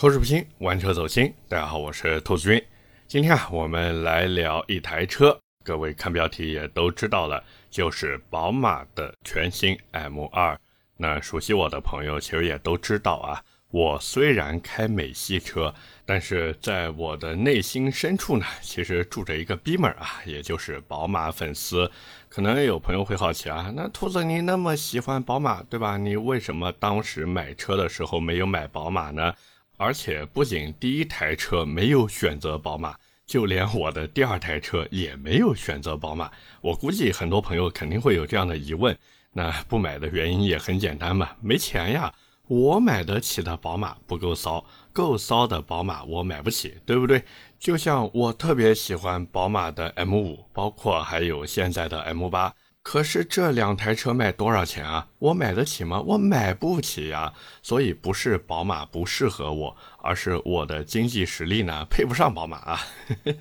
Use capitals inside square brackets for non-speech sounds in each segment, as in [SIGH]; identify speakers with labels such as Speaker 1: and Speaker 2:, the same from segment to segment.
Speaker 1: 口齿不清，玩车走心。大家好，我是兔子君。今天啊，我们来聊一台车，各位看标题也都知道了，就是宝马的全新 M2。那熟悉我的朋友其实也都知道啊，我虽然开美系车，但是在我的内心深处呢，其实住着一个 B 麦啊，也就是宝马粉丝。可能有朋友会好奇啊，那兔子你那么喜欢宝马，对吧？你为什么当时买车的时候没有买宝马呢？而且不仅第一台车没有选择宝马，就连我的第二台车也没有选择宝马。我估计很多朋友肯定会有这样的疑问，那不买的原因也很简单嘛，没钱呀。我买得起的宝马不够骚，够骚的宝马我买不起，对不对？就像我特别喜欢宝马的 M5，包括还有现在的 M8。可是这两台车卖多少钱啊？我买得起吗？我买不起呀。所以不是宝马不适合我，而是我的经济实力呢配不上宝马啊。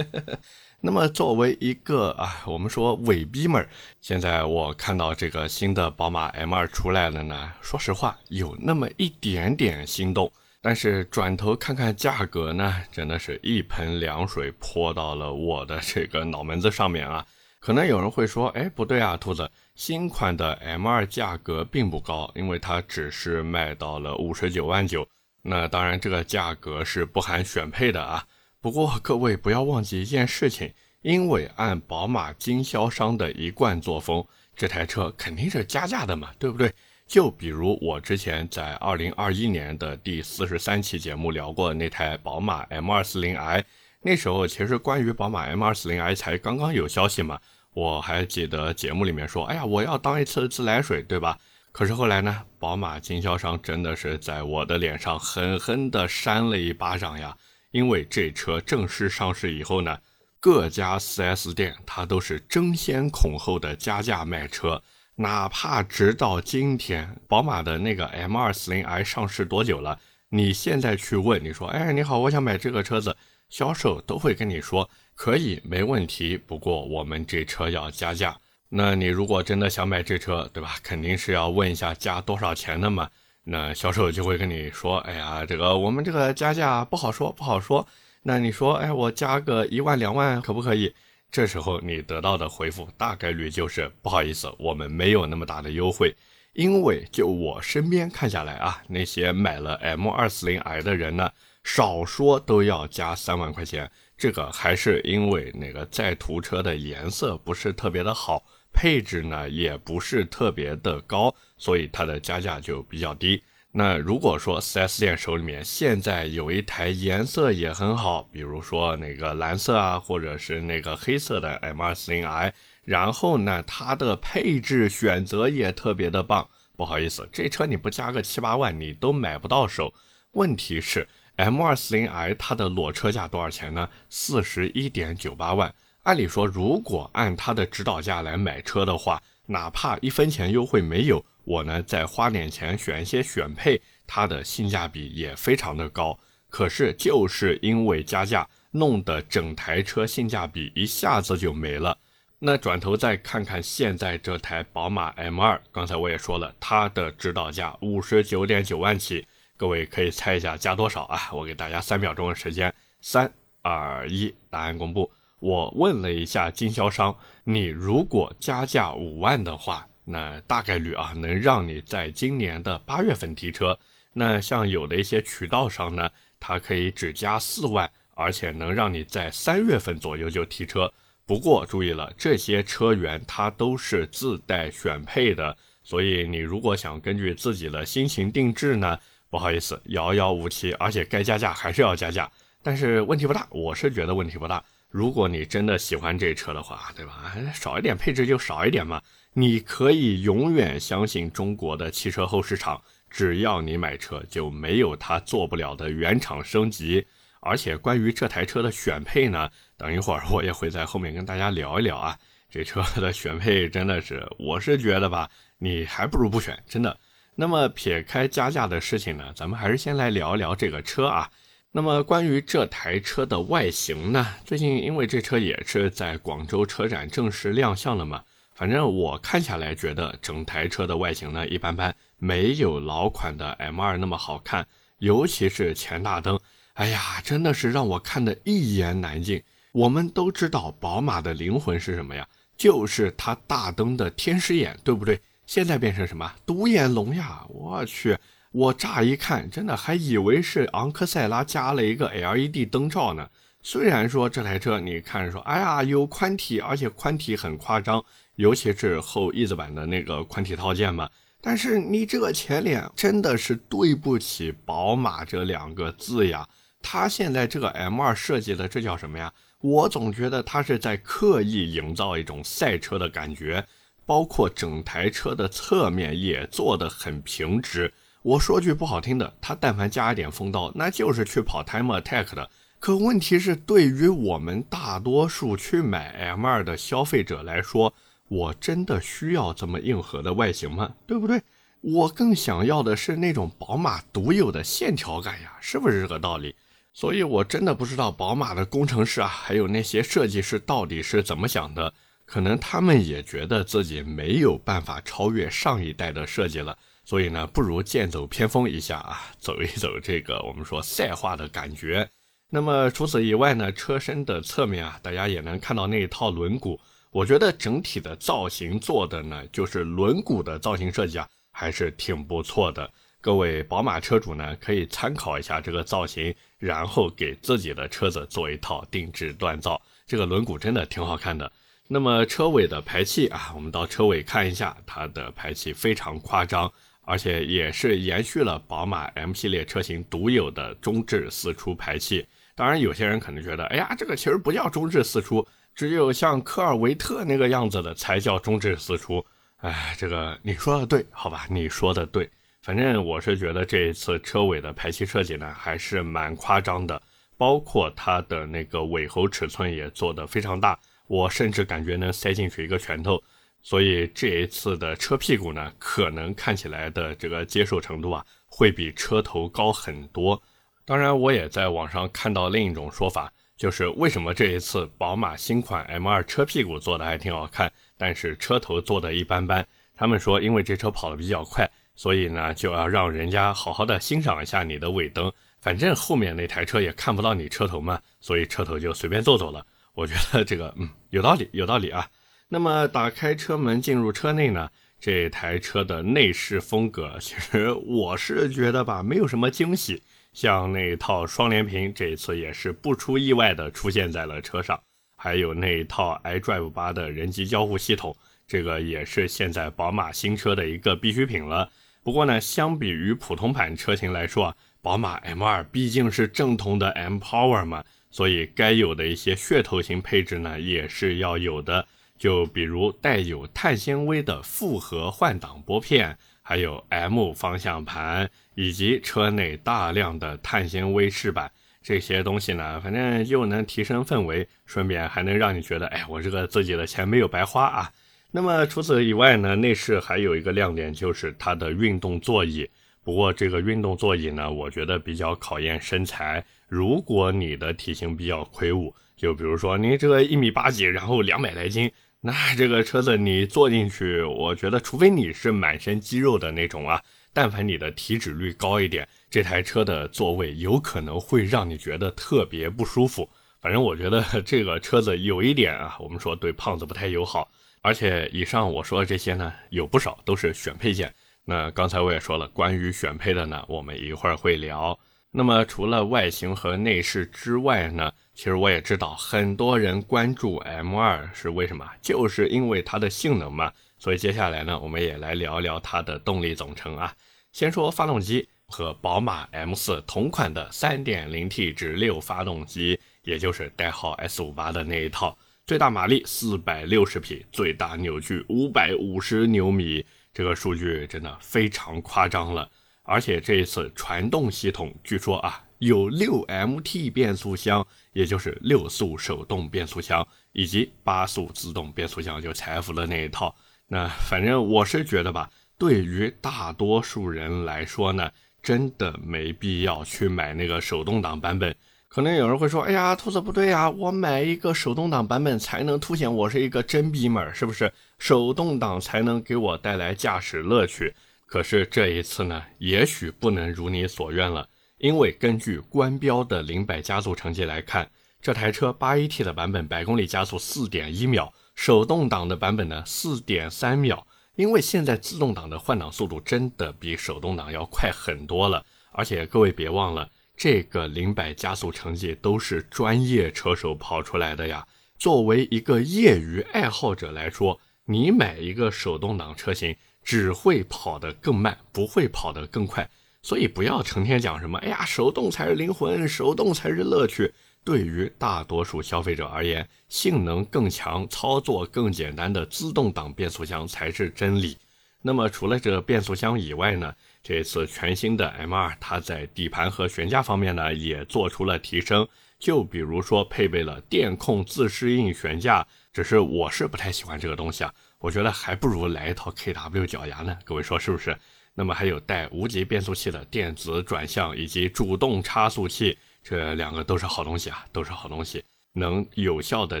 Speaker 1: [LAUGHS] 那么作为一个啊，我们说伪逼们，现在我看到这个新的宝马 M2 出来了呢，说实话有那么一点点心动。但是转头看看价格呢，真的是一盆凉水泼到了我的这个脑门子上面啊。可能有人会说，哎，不对啊，兔子，新款的 M2 价格并不高，因为它只是卖到了五十九万九。那当然，这个价格是不含选配的啊。不过各位不要忘记一件事情，因为按宝马经销商的一贯作风，这台车肯定是加价的嘛，对不对？就比如我之前在二零二一年的第四十三期节目聊过那台宝马 M240i，那时候其实关于宝马 M240i 才刚刚有消息嘛。我还记得节目里面说，哎呀，我要当一次自来水，对吧？可是后来呢，宝马经销商真的是在我的脸上狠狠地扇了一巴掌呀！因为这车正式上市以后呢，各家 4S 店它都是争先恐后的加价卖车，哪怕直到今天，宝马的那个 M240i 上市多久了？你现在去问，你说，哎，你好，我想买这个车子，销售都会跟你说。可以，没问题。不过我们这车要加价。那你如果真的想买这车，对吧？肯定是要问一下加多少钱的嘛。那销售就会跟你说：“哎呀，这个我们这个加价不好说，不好说。”那你说：“哎，我加个一万两万可不可以？”这时候你得到的回复大概率就是：“不好意思，我们没有那么大的优惠。”因为就我身边看下来啊，那些买了 M240i 的人呢，少说都要加三万块钱。这个还是因为那个在途车的颜色不是特别的好，配置呢也不是特别的高，所以它的加价就比较低。那如果说 4S 店手里面现在有一台颜色也很好，比如说那个蓝色啊，或者是那个黑色的 M240i，然后呢它的配置选择也特别的棒，不好意思，这车你不加个七八万你都买不到手。问题是。M240i 它的裸车价多少钱呢？四十一点九八万。按理说，如果按它的指导价来买车的话，哪怕一分钱优惠没有，我呢再花点钱选一些选配，它的性价比也非常的高。可是就是因为加价，弄得整台车性价比一下子就没了。那转头再看看现在这台宝马 M2，刚才我也说了，它的指导价五十九点九万起。各位可以猜一下加多少啊？我给大家三秒钟的时间，三二一，答案公布。我问了一下经销商，你如果加价五万的话，那大概率啊能让你在今年的八月份提车。那像有的一些渠道商呢，它可以只加四万，而且能让你在三月份左右就提车。不过注意了，这些车源它都是自带选配的，所以你如果想根据自己的心情定制呢？不好意思，遥遥无期，而且该加价还是要加价，但是问题不大，我是觉得问题不大。如果你真的喜欢这车的话，对吧？少一点配置就少一点嘛。你可以永远相信中国的汽车后市场，只要你买车就没有它做不了的原厂升级。而且关于这台车的选配呢，等一会儿我也会在后面跟大家聊一聊啊。这车的选配真的是，我是觉得吧，你还不如不选，真的。那么撇开加价的事情呢，咱们还是先来聊一聊这个车啊。那么关于这台车的外形呢，最近因为这车也是在广州车展正式亮相了嘛，反正我看下来觉得整台车的外形呢一般般，没有老款的 M2 那么好看，尤其是前大灯，哎呀，真的是让我看得一言难尽。我们都知道宝马的灵魂是什么呀？就是它大灯的天使眼，对不对？现在变成什么独眼龙呀？我去，我乍一看，真的还以为是昂克赛拉加了一个 LED 灯罩呢。虽然说这台车你看说，哎呀，有宽体，而且宽体很夸张，尤其是后翼子板的那个宽体套件嘛。但是你这个前脸真的是对不起宝马这两个字呀。它现在这个 M2 设计的这叫什么呀？我总觉得它是在刻意营造一种赛车的感觉。包括整台车的侧面也做得很平直。我说句不好听的，它但凡加一点风刀，那就是去跑 Time Attack 的。可问题是，对于我们大多数去买 M2 的消费者来说，我真的需要这么硬核的外形吗？对不对？我更想要的是那种宝马独有的线条感呀，是不是这个道理？所以我真的不知道宝马的工程师啊，还有那些设计师到底是怎么想的。可能他们也觉得自己没有办法超越上一代的设计了，所以呢，不如剑走偏锋一下啊，走一走这个我们说赛化的感觉。那么除此以外呢，车身的侧面啊，大家也能看到那一套轮毂，我觉得整体的造型做的呢，就是轮毂的造型设计啊，还是挺不错的。各位宝马车主呢，可以参考一下这个造型，然后给自己的车子做一套定制锻造。这个轮毂真的挺好看的。那么车尾的排气啊，我们到车尾看一下，它的排气非常夸张，而且也是延续了宝马 M 系列车型独有的中置四出排气。当然，有些人可能觉得，哎呀，这个其实不叫中置四出，只有像科尔维特那个样子的才叫中置四出。哎，这个你说的对，好吧，你说的对。反正我是觉得这一次车尾的排气设计呢，还是蛮夸张的，包括它的那个尾喉尺寸也做得非常大。我甚至感觉能塞进去一个拳头，所以这一次的车屁股呢，可能看起来的这个接受程度啊，会比车头高很多。当然，我也在网上看到另一种说法，就是为什么这一次宝马新款 M2 车屁股做的还挺好看，但是车头做的一般般。他们说，因为这车跑的比较快，所以呢，就要让人家好好的欣赏一下你的尾灯。反正后面那台车也看不到你车头嘛，所以车头就随便做做了。我觉得这个嗯有道理，有道理啊。那么打开车门进入车内呢，这台车的内饰风格，其实我是觉得吧，没有什么惊喜。像那套双联屏，这一次也是不出意外的出现在了车上。还有那套 iDrive 八的人机交互系统，这个也是现在宝马新车的一个必需品了。不过呢，相比于普通版车型来说啊，宝马 M2 毕竟是正统的 M Power 嘛。所以该有的一些噱头型配置呢，也是要有的。就比如带有碳纤维的复合换挡拨片，还有 M 方向盘，以及车内大量的碳纤维饰板，这些东西呢，反正又能提升氛围，顺便还能让你觉得，哎，我这个自己的钱没有白花啊。那么除此以外呢，内饰还有一个亮点就是它的运动座椅。不过这个运动座椅呢，我觉得比较考验身材。如果你的体型比较魁梧，就比如说你这个一米八几，然后两百来斤，那这个车子你坐进去，我觉得除非你是满身肌肉的那种啊，但凡你的体脂率高一点，这台车的座位有可能会让你觉得特别不舒服。反正我觉得这个车子有一点啊，我们说对胖子不太友好。而且以上我说的这些呢，有不少都是选配件。那刚才我也说了，关于选配的呢，我们一会儿会聊。那么除了外形和内饰之外呢，其实我也知道很多人关注 M2 是为什么，就是因为它的性能嘛。所以接下来呢，我们也来聊聊它的动力总成啊。先说发动机，和宝马 M4 同款的 3.0T 直六发动机，也就是代号 S58 的那一套，最大马力460匹，最大扭矩550牛米，这个数据真的非常夸张了。而且这一次传动系统据说啊有六 MT 变速箱，也就是六速手动变速箱以及八速自动变速箱，就财富的那一套。那反正我是觉得吧，对于大多数人来说呢，真的没必要去买那个手动挡版本。可能有人会说，哎呀，兔子不对呀，我买一个手动挡版本才能凸显我是一个真逼们，是不是？手动挡才能给我带来驾驶乐趣。可是这一次呢，也许不能如你所愿了，因为根据官标的零百加速成绩来看，这台车八 AT 的版本百公里加速四点一秒，手动挡的版本呢四点三秒。因为现在自动挡的换挡速度真的比手动挡要快很多了，而且各位别忘了，这个零百加速成绩都是专业车手跑出来的呀。作为一个业余爱好者来说，你买一个手动挡车型只会跑得更慢，不会跑得更快。所以不要成天讲什么，哎呀，手动才是灵魂，手动才是乐趣。对于大多数消费者而言，性能更强、操作更简单的自动挡变速箱才是真理。那么除了这变速箱以外呢？这次全新的 M2，它在底盘和悬架方面呢也做出了提升。就比如说配备了电控自适应悬架，只是我是不太喜欢这个东西啊，我觉得还不如来一套 KW 脚牙呢。各位说是不是？那么还有带无级变速器的电子转向以及主动差速器，这两个都是好东西啊，都是好东西，能有效的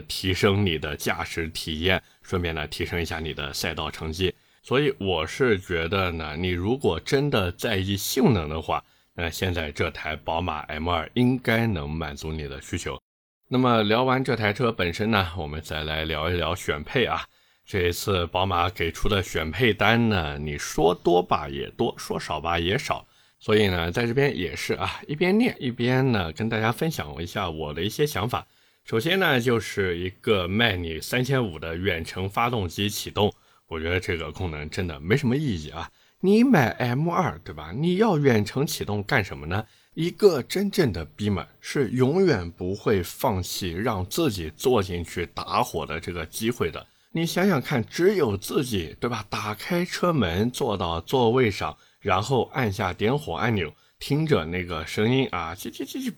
Speaker 1: 提升你的驾驶体验，顺便呢提升一下你的赛道成绩。所以我是觉得呢，你如果真的在意性能的话，那现在这台宝马 M2 应该能满足你的需求。那么聊完这台车本身呢，我们再来聊一聊选配啊。这一次宝马给出的选配单呢，你说多吧也多，说少吧也少，所以呢，在这边也是啊，一边念一边呢，跟大家分享一下我的一些想法。首先呢，就是一个卖你三千五的远程发动机启动，我觉得这个功能真的没什么意义啊。你买 M2 对吧？你要远程启动干什么呢？一个真正的 B 们是永远不会放弃让自己坐进去打火的这个机会的。你想想看，只有自己对吧？打开车门，坐到座位上，然后按下点火按钮，听着那个声音啊，叽叽叽叽，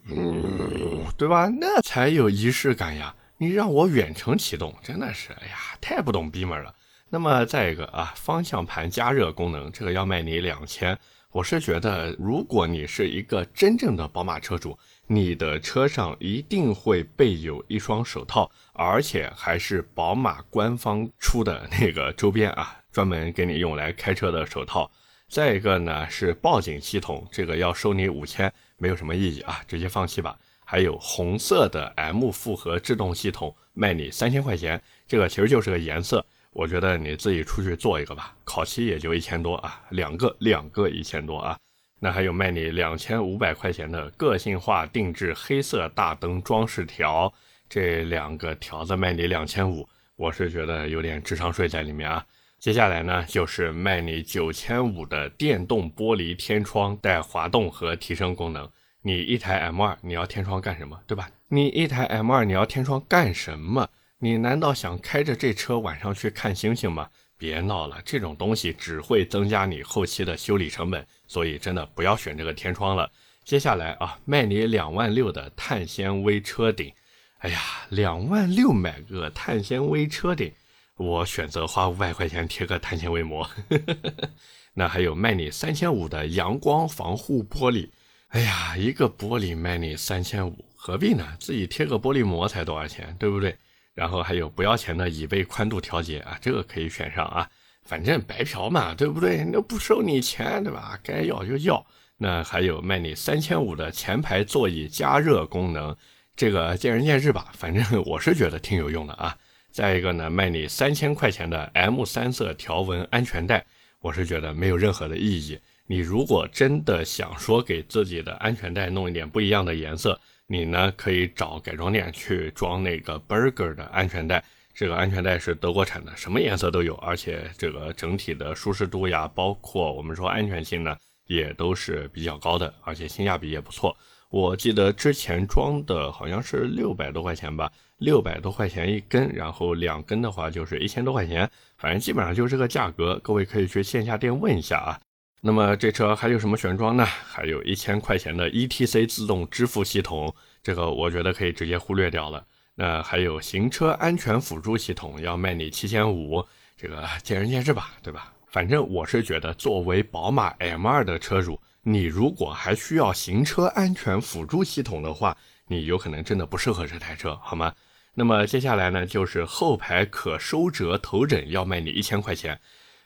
Speaker 1: 对吧？那才有仪式感呀！你让我远程启动，真的是，哎呀，太不懂逼门了。那么再一个啊，方向盘加热功能，这个要卖你两千。我是觉得，如果你是一个真正的宝马车主。你的车上一定会备有一双手套，而且还是宝马官方出的那个周边啊，专门给你用来开车的手套。再一个呢是报警系统，这个要收你五千，没有什么意义啊，直接放弃吧。还有红色的 M 复合制动系统，卖你三千块钱，这个其实就是个颜色，我觉得你自己出去做一个吧，烤漆也就一千多啊，两个两个一千多啊。那还有卖你两千五百块钱的个性化定制黑色大灯装饰条，这两个条子卖你两千五，我是觉得有点智商税在里面啊。接下来呢，就是卖你九千五的电动玻璃天窗，带滑动和提升功能。你一台 M2，你要天窗干什么？对吧？你一台 M2，你要天窗干什么？你难道想开着这车晚上去看星星吗？别闹了，这种东西只会增加你后期的修理成本，所以真的不要选这个天窗了。接下来啊，卖你两万六的碳纤维车顶，哎呀，两万六买个碳纤维车顶，我选择花五百块钱贴个碳纤维膜。[LAUGHS] 那还有卖你三千五的阳光防护玻璃，哎呀，一个玻璃卖你三千五，何必呢？自己贴个玻璃膜才多少钱，对不对？然后还有不要钱的椅背宽度调节啊，这个可以选上啊，反正白嫖嘛，对不对？那不收你钱，对吧？该要就要。那还有卖你三千五的前排座椅加热功能，这个见仁见智吧，反正我是觉得挺有用的啊。再一个呢，卖你三千块钱的 M 三色条纹安全带，我是觉得没有任何的意义。你如果真的想说给自己的安全带弄一点不一样的颜色。你呢可以找改装店去装那个 Burger 的安全带，这个安全带是德国产的，什么颜色都有，而且这个整体的舒适度呀，包括我们说安全性呢，也都是比较高的，而且性价比也不错。我记得之前装的好像是六百多块钱吧，六百多块钱一根，然后两根的话就是一千多块钱，反正基本上就是这个价格，各位可以去线下店问一下啊。那么这车还有什么选装呢？还有一千块钱的 ETC 自动支付系统，这个我觉得可以直接忽略掉了。那还有行车安全辅助系统要卖你七千五，这个见仁见智吧，对吧？反正我是觉得，作为宝马 M2 的车主，你如果还需要行车安全辅助系统的话，你有可能真的不适合这台车，好吗？那么接下来呢，就是后排可收折头枕要卖你一千块钱。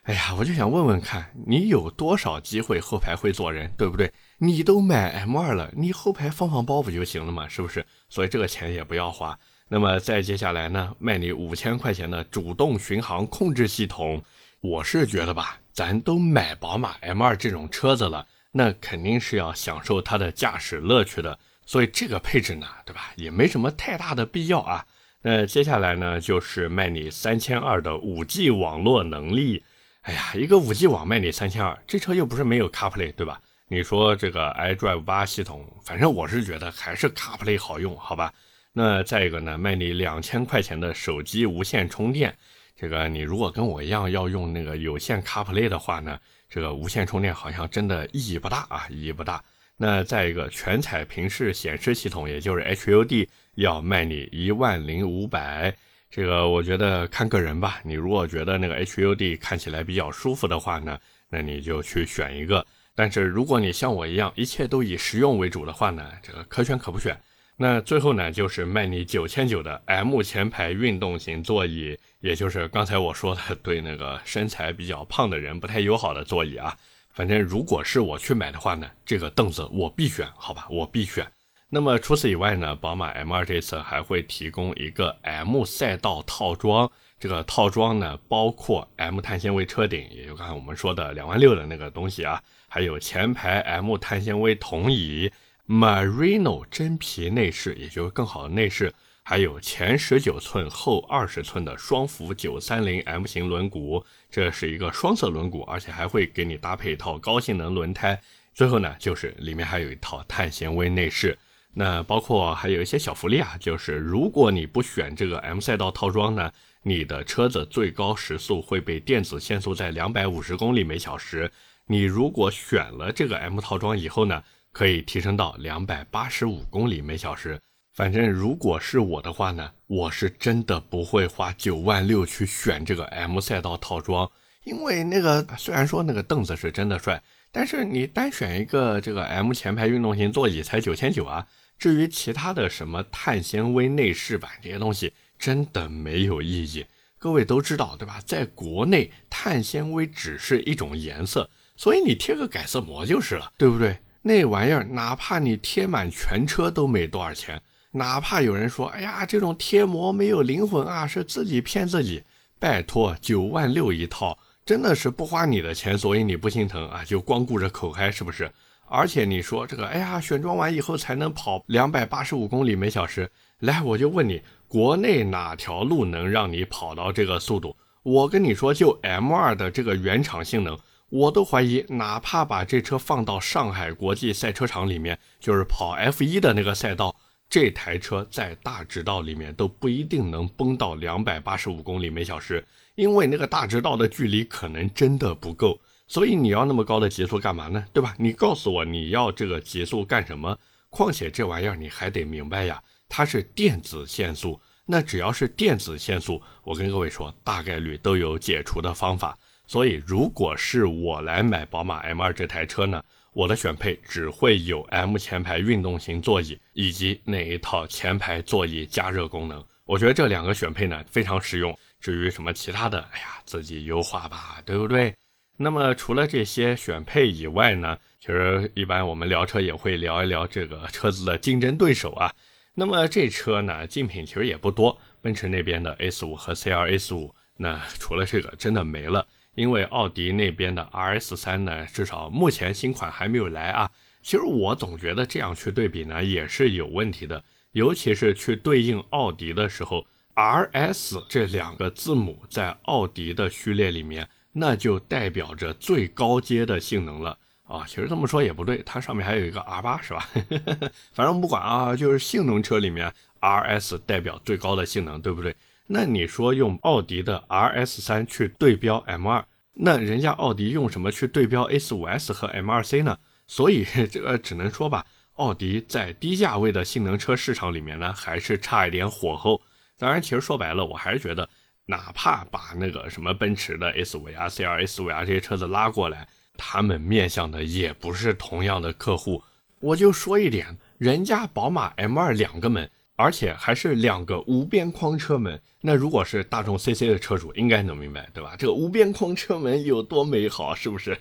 Speaker 1: 哎呀，我就想问问看，你有多少机会后排会坐人，对不对？你都买 M2 了，你后排放放包不就行了吗？是不是？所以这个钱也不要花。那么再接下来呢，卖你五千块钱的主动巡航控制系统，我是觉得吧，咱都买宝马 M2 这种车子了，那肯定是要享受它的驾驶乐趣的。所以这个配置呢，对吧？也没什么太大的必要啊。那接下来呢，就是卖你三千二的五 G 网络能力。哎呀，一个五 G 网卖你三千二，这车又不是没有 CarPlay，对吧？你说这个 iDrive 八系统，反正我是觉得还是 CarPlay 好用，好吧？那再一个呢，卖你两千块钱的手机无线充电，这个你如果跟我一样要用那个有线 CarPlay 的话呢，这个无线充电好像真的意义不大啊，意义不大。那再一个全彩屏式显示系统，也就是 HUD，要卖你一万零五百，这个我觉得看个人吧。你如果觉得那个 HUD 看起来比较舒服的话呢，那你就去选一个。但是如果你像我一样，一切都以实用为主的话呢，这个可选可不选。那最后呢，就是卖你九千九的 M 前排运动型座椅，也就是刚才我说的对那个身材比较胖的人不太友好的座椅啊。反正如果是我去买的话呢，这个凳子我必选，好吧，我必选。那么除此以外呢，宝马 M2 这次还会提供一个 M 赛道套装。这个套装呢，包括 M 碳纤维车顶，也就刚才我们说的两万六的那个东西啊，还有前排 M 碳纤维铜椅，Marino 真皮内饰，也就是更好的内饰，还有前十九寸后二十寸的双幅九三零 M 型轮毂，这是一个双色轮毂，而且还会给你搭配一套高性能轮胎。最后呢，就是里面还有一套碳纤维内饰。那包括还有一些小福利啊，就是如果你不选这个 M 赛道套装呢。你的车子最高时速会被电子限速在两百五十公里每小时。你如果选了这个 M 套装以后呢，可以提升到两百八十五公里每小时。反正如果是我的话呢，我是真的不会花九万六去选这个 M 赛道套装，因为那个虽然说那个凳子是真的帅，但是你单选一个这个 M 前排运动型座椅才九千九啊。至于其他的什么碳纤维内饰板这些东西。真的没有意义，各位都知道对吧？在国内，碳纤维只是一种颜色，所以你贴个改色膜就是了，对不对？那玩意儿哪怕你贴满全车都没多少钱，哪怕有人说，哎呀，这种贴膜没有灵魂啊，是自己骗自己。拜托，九万六一套，真的是不花你的钱，所以你不心疼啊？就光顾着口嗨是不是？而且你说这个，哎呀，选装完以后才能跑两百八十五公里每小时，来，我就问你。国内哪条路能让你跑到这个速度？我跟你说，就 M2 的这个原厂性能，我都怀疑，哪怕把这车放到上海国际赛车场里面，就是跑 F1 的那个赛道，这台车在大直道里面都不一定能崩到两百八十五公里每小时，因为那个大直道的距离可能真的不够。所以你要那么高的极速干嘛呢？对吧？你告诉我你要这个极速干什么？况且这玩意儿你还得明白呀。它是电子限速，那只要是电子限速，我跟各位说，大概率都有解除的方法。所以，如果是我来买宝马 M2 这台车呢，我的选配只会有 M 前排运动型座椅以及那一套前排座椅加热功能。我觉得这两个选配呢非常实用。至于什么其他的，哎呀，自己优化吧，对不对？那么除了这些选配以外呢，其实一般我们聊车也会聊一聊这个车子的竞争对手啊。那么这车呢，竞品其实也不多，奔驰那边的 S5 和 CLS5，那除了这个真的没了。因为奥迪那边的 RS3 呢，至少目前新款还没有来啊。其实我总觉得这样去对比呢，也是有问题的，尤其是去对应奥迪的时候，RS 这两个字母在奥迪的序列里面，那就代表着最高阶的性能了。啊，其实这么说也不对，它上面还有一个 R 八是吧？[LAUGHS] 反正不管啊，就是性能车里面 RS 代表最高的性能，对不对？那你说用奥迪的 RS 三去对标 M 二，那人家奥迪用什么去对标 S 五 S 和 M 二 C 呢？所以 [LAUGHS] 这个只能说吧，奥迪在低价位的性能车市场里面呢，还是差一点火候。当然，其实说白了，我还是觉得，哪怕把那个什么奔驰的 S 五啊、C R S 五啊这些车子拉过来。他们面向的也不是同样的客户，我就说一点，人家宝马 M2 两个门，而且还是两个无边框车门。那如果是大众 CC 的车主，应该能明白，对吧？这个无边框车门有多美好，是不是？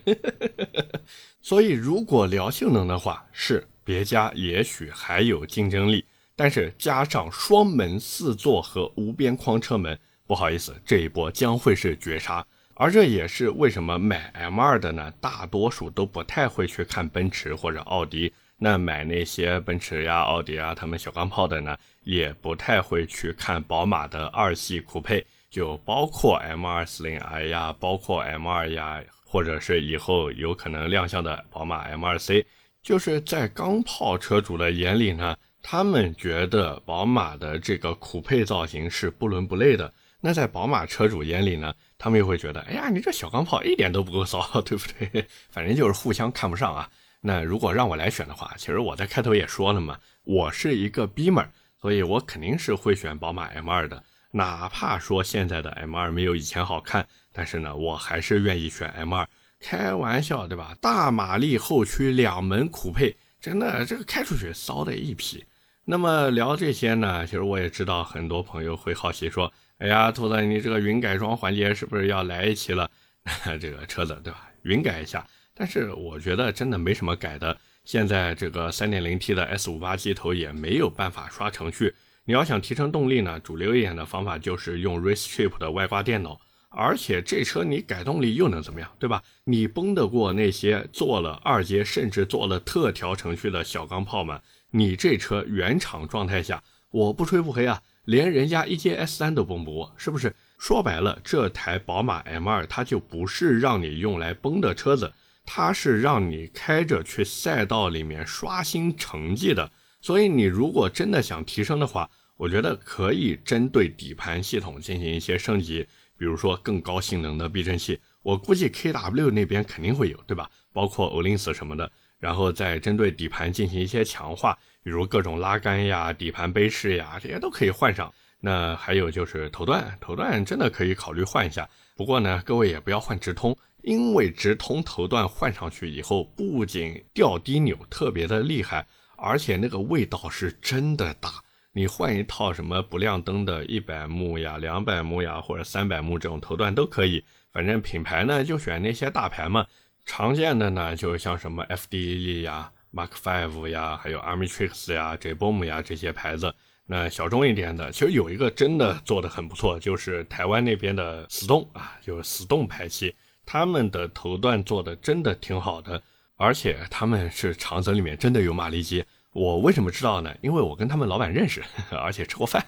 Speaker 1: [LAUGHS] 所以，如果聊性能的话，是别家也许还有竞争力，但是加上双门四座和无边框车门，不好意思，这一波将会是绝杀。而这也是为什么买 M2 的呢，大多数都不太会去看奔驰或者奥迪。那买那些奔驰呀、奥迪啊，他们小钢炮的呢，也不太会去看宝马的二系酷配，就包括 M240i 呀，包括 M2 呀，或者是以后有可能亮相的宝马 M2C，就是在钢炮车主的眼里呢，他们觉得宝马的这个酷配造型是不伦不类的。那在宝马车主眼里呢，他们又会觉得，哎呀，你这小钢炮一点都不够骚，对不对？反正就是互相看不上啊。那如果让我来选的话，其实我在开头也说了嘛，我是一个 b 门所以我肯定是会选宝马 M2 的。哪怕说现在的 M2 没有以前好看，但是呢，我还是愿意选 M2。开玩笑，对吧？大马力后驱两门酷配，真的这个开出去骚的一批。那么聊这些呢，其实我也知道很多朋友会好奇说，哎呀，兔子，你这个云改装环节是不是要来一期了？[LAUGHS] 这个车子对吧？云改一下。但是我觉得真的没什么改的。现在这个 3.0T 的 S58 机头也没有办法刷程序。你要想提升动力呢，主流一点的方法就是用 RaceTrip 的外挂电脑。而且这车你改动力又能怎么样，对吧？你崩得过那些做了二阶甚至做了特调程序的小钢炮吗？你这车原厂状态下，我不吹不黑啊，连人家一阶 S3 都崩不过，是不是？说白了，这台宝马 M2 它就不是让你用来崩的车子。它是让你开着去赛道里面刷新成绩的，所以你如果真的想提升的话，我觉得可以针对底盘系统进行一些升级，比如说更高性能的避震器，我估计 KW 那边肯定会有，对吧？包括欧林斯什么的，然后再针对底盘进行一些强化，比如各种拉杆呀、底盘杯式呀，这些都可以换上。那还有就是头段，头段真的可以考虑换一下。不过呢，各位也不要换直通。因为直通头段换上去以后，不仅掉低扭特别的厉害，而且那个味道是真的大。你换一套什么不亮灯的一百目呀、两百目呀，或者三百目这种头段都可以。反正品牌呢就选那些大牌嘛，常见的呢就像什么 FDE 呀、Mark Five 呀，还有 Armitrix 呀、J Bom 呀这些牌子。那小众一点的，其实有一个真的做的很不错，就是台湾那边的死动啊，就是死动排气。他们的头段做的真的挺好的，而且他们是长泽里面真的有马力机。我为什么知道呢？因为我跟他们老板认识，而且吃过饭。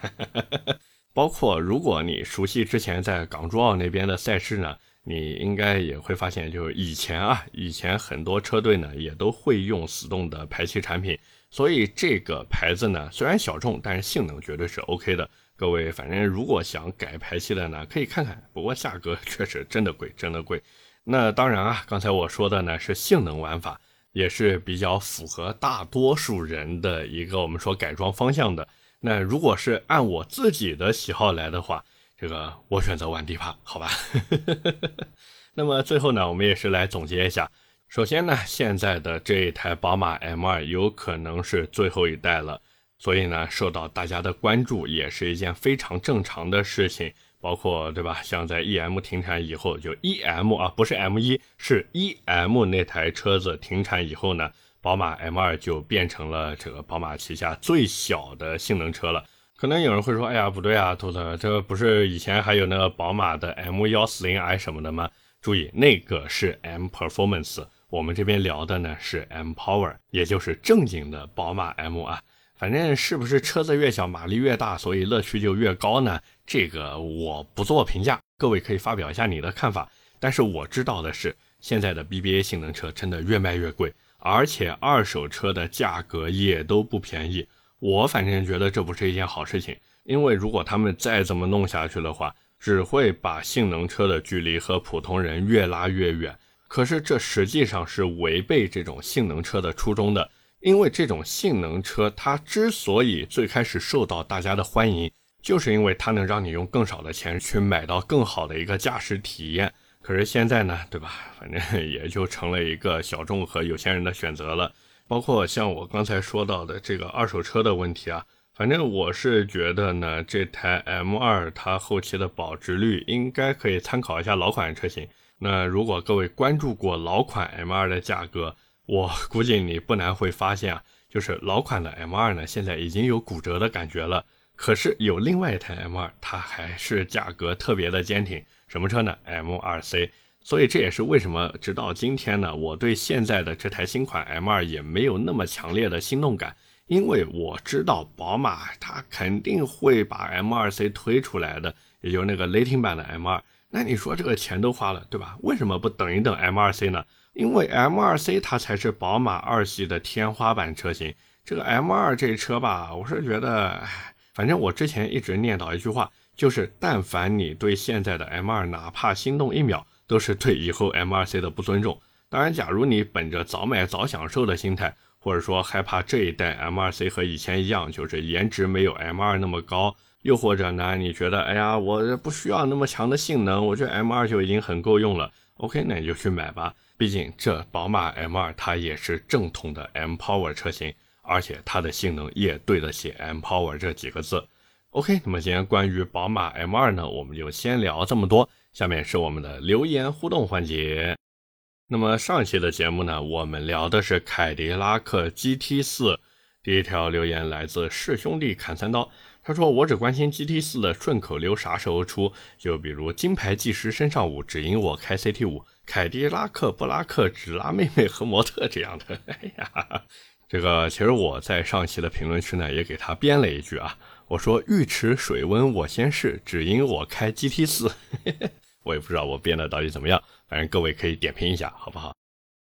Speaker 1: [LAUGHS] 包括如果你熟悉之前在港珠澳那边的赛事呢，你应该也会发现，就是以前啊，以前很多车队呢也都会用死动的排气产品。所以这个牌子呢，虽然小众，但是性能绝对是 OK 的。各位，反正如果想改排气的呢，可以看看。不过价格确实真的贵，真的贵。那当然啊，刚才我说的呢是性能玩法，也是比较符合大多数人的一个我们说改装方向的。那如果是按我自己的喜好来的话，这个我选择玩迪帕，好吧？[LAUGHS] 那么最后呢，我们也是来总结一下。首先呢，现在的这一台宝马 M2 有可能是最后一代了。所以呢，受到大家的关注也是一件非常正常的事情。包括对吧？像在 EM 停产以后，就 EM 啊，不是 M1，是 EM 那台车子停产以后呢，宝马 M2 就变成了这个宝马旗下最小的性能车了。可能有人会说，哎呀，不对啊，兔子，这不是以前还有那个宝马的 M140i 什么的吗？注意，那个是 M Performance，我们这边聊的呢是 M Power，也就是正经的宝马 M 啊。反正是不是车子越小马力越大，所以乐趣就越高呢？这个我不做评价，各位可以发表一下你的看法。但是我知道的是，现在的 BBA 性能车真的越卖越贵，而且二手车的价格也都不便宜。我反正觉得这不是一件好事情，因为如果他们再这么弄下去的话，只会把性能车的距离和普通人越拉越远。可是这实际上是违背这种性能车的初衷的。因为这种性能车，它之所以最开始受到大家的欢迎，就是因为它能让你用更少的钱去买到更好的一个驾驶体验。可是现在呢，对吧？反正 [LAUGHS] 也就成了一个小众和有钱人的选择了。包括像我刚才说到的这个二手车的问题啊，反正我是觉得呢，这台 M2 它后期的保值率应该可以参考一下老款车型。那如果各位关注过老款 M2 的价格，我估计你不难会发现啊，就是老款的 M2 呢，现在已经有骨折的感觉了。可是有另外一台 M2，它还是价格特别的坚挺。什么车呢？M2C。所以这也是为什么直到今天呢，我对现在的这台新款 M2 也没有那么强烈的心动感。因为我知道宝马它肯定会把 M2C 推出来的，也就是那个雷霆版的 M2。那你说这个钱都花了，对吧？为什么不等一等 M2C 呢？因为 M2C 它才是宝马二系的天花板车型。这个 M2 这车吧，我是觉得，反正我之前一直念叨一句话，就是但凡你对现在的 M2 哪怕心动一秒，都是对以后 M2C 的不尊重。当然，假如你本着早买早享受的心态，或者说害怕这一代 M2C 和以前一样，就是颜值没有 M2 那么高，又或者呢，你觉得哎呀，我不需要那么强的性能，我觉得 M2 就已经很够用了。OK，那你就去买吧，毕竟这宝马 M2 它也是正统的 M Power 车型，而且它的性能也对得起 M Power 这几个字。OK，那么今天关于宝马 M2 呢，我们就先聊这么多，下面是我们的留言互动环节。那么上期的节目呢，我们聊的是凯迪拉克 GT 四。第一条留言来自是兄弟砍三刀，他说：“我只关心 GT 四的顺口溜啥时候出，就比如金牌技师身上舞，只因我开 CT 五，凯迪拉克布拉克只拉妹妹和模特这样的。[LAUGHS] ”哎呀，这个其实我在上期的评论区呢也给他编了一句啊，我说：“浴池水温我先试，只因我开 GT 四。” [LAUGHS] 我也不知道我编的到底怎么样，反正各位可以点评一下，好不好？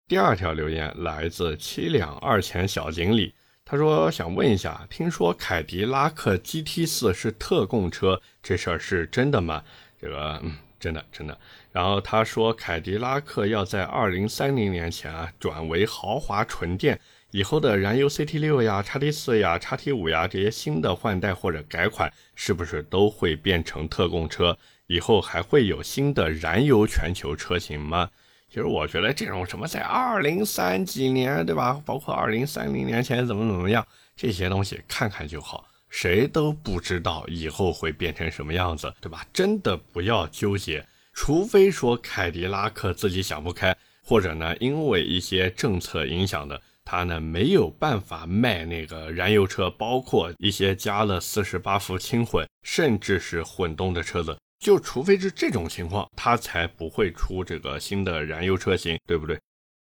Speaker 1: 第二条留言来自七两二钱小经理，他说想问一下，听说凯迪拉克 GT 四是特供车，这事儿是真的吗？这个，嗯，真的真的。然后他说凯迪拉克要在二零三零年前啊转为豪华纯电，以后的燃油 CT 六呀、叉 T 四呀、叉 T 五呀这些新的换代或者改款，是不是都会变成特供车？以后还会有新的燃油全球车型吗？其实我觉得这种什么在二零三几年，对吧？包括二零三零年前怎么怎么样，这些东西看看就好，谁都不知道以后会变成什么样子，对吧？真的不要纠结，除非说凯迪拉克自己想不开，或者呢，因为一些政策影响的，他呢没有办法卖那个燃油车，包括一些加了四十八伏轻混，甚至是混动的车子。就除非是这种情况，它才不会出这个新的燃油车型，对不对？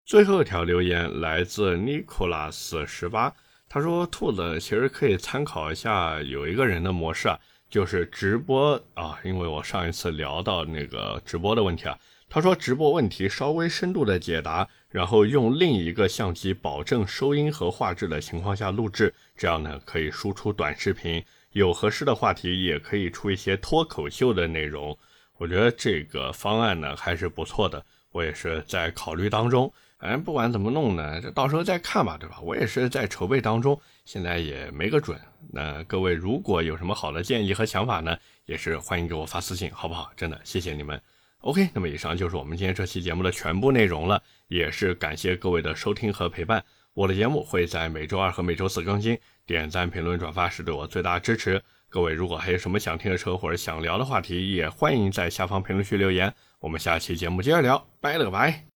Speaker 1: 最后一条留言来自 Nicholas 十八，他说：“兔子其实可以参考一下有一个人的模式啊，就是直播啊，因为我上一次聊到那个直播的问题啊，他说直播问题稍微深度的解答，然后用另一个相机保证收音和画质的情况下录制，这样呢可以输出短视频。”有合适的话题，也可以出一些脱口秀的内容。我觉得这个方案呢还是不错的，我也是在考虑当中。反正不管怎么弄呢，这到时候再看吧，对吧？我也是在筹备当中，现在也没个准。那各位如果有什么好的建议和想法呢，也是欢迎给我发私信，好不好？真的谢谢你们。OK，那么以上就是我们今天这期节目的全部内容了，也是感谢各位的收听和陪伴。我的节目会在每周二和每周四更新，点赞、评论、转发是对我最大的支持。各位如果还有什么想听的车或者想聊的话题，也欢迎在下方评论区留言。我们下期节目接着聊，拜了个拜。